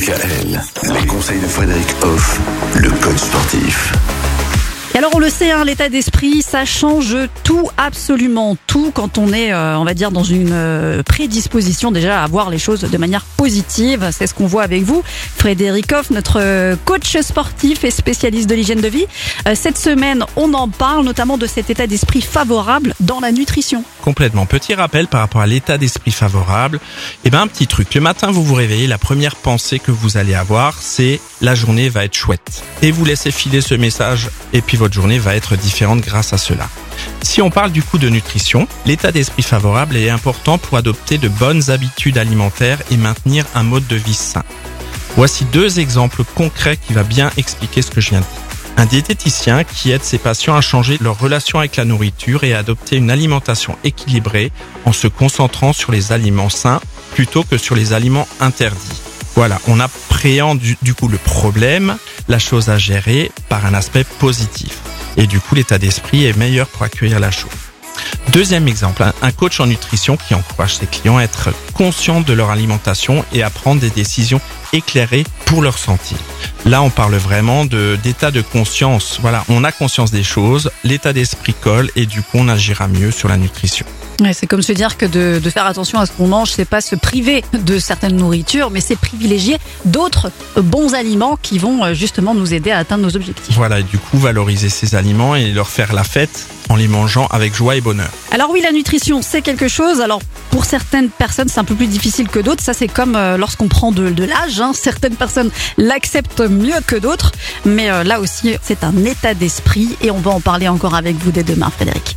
Les conseils de Frédéric Hoff, le coach sportif. Le sait, hein, l'état d'esprit, ça change tout, absolument tout, quand on est, euh, on va dire, dans une euh, prédisposition déjà à voir les choses de manière positive. C'est ce qu'on voit avec vous, Frédéric Hoff, notre euh, coach sportif et spécialiste de l'hygiène de vie. Cette semaine, on en parle notamment de cet état d'esprit favorable dans la nutrition. Complètement. Petit rappel par rapport à l'état d'esprit favorable. Eh ben, un petit truc. Le matin, vous vous réveillez, la première pensée que vous allez avoir, c'est la journée va être chouette. Et vous laissez filer ce message et puis votre journée va être différente grâce à cela. Si on parle du coup de nutrition, l'état d'esprit favorable est important pour adopter de bonnes habitudes alimentaires et maintenir un mode de vie sain. Voici deux exemples concrets qui va bien expliquer ce que je viens de dire. Un diététicien qui aide ses patients à changer leur relation avec la nourriture et à adopter une alimentation équilibrée en se concentrant sur les aliments sains plutôt que sur les aliments interdits. Voilà, on appréhende du, du coup le problème, la chose à gérer par un aspect positif. Et du coup, l'état d'esprit est meilleur pour accueillir la chose. Deuxième exemple, un- coach en nutrition qui encourage ses clients à être conscients de leur alimentation et à prendre des décisions éclairées pour leur santé. Là, on parle vraiment d'état de conscience. Voilà, on a conscience des choses, l'état d'esprit colle et du coup, on agira mieux sur la nutrition. Ouais, c'est comme se dire que de, de faire attention à ce qu'on mange, c'est pas se priver de certaines nourritures, mais c'est privilégier d'autres bons aliments qui vont euh, justement nous aider à atteindre nos objectifs. Voilà, et du coup, valoriser ces aliments et leur faire la fête en les mangeant avec joie et bonheur. Alors oui, la nutrition, c'est quelque chose. Alors pour certaines personnes, c'est un peu plus difficile que d'autres. Ça, c'est comme euh, lorsqu'on prend de, de l'âge. hein. Certaines personnes l'acceptent mieux que d'autres. Mais euh, là aussi, c'est un état d'esprit. Et on va en parler encore avec vous dès demain, Frédéric.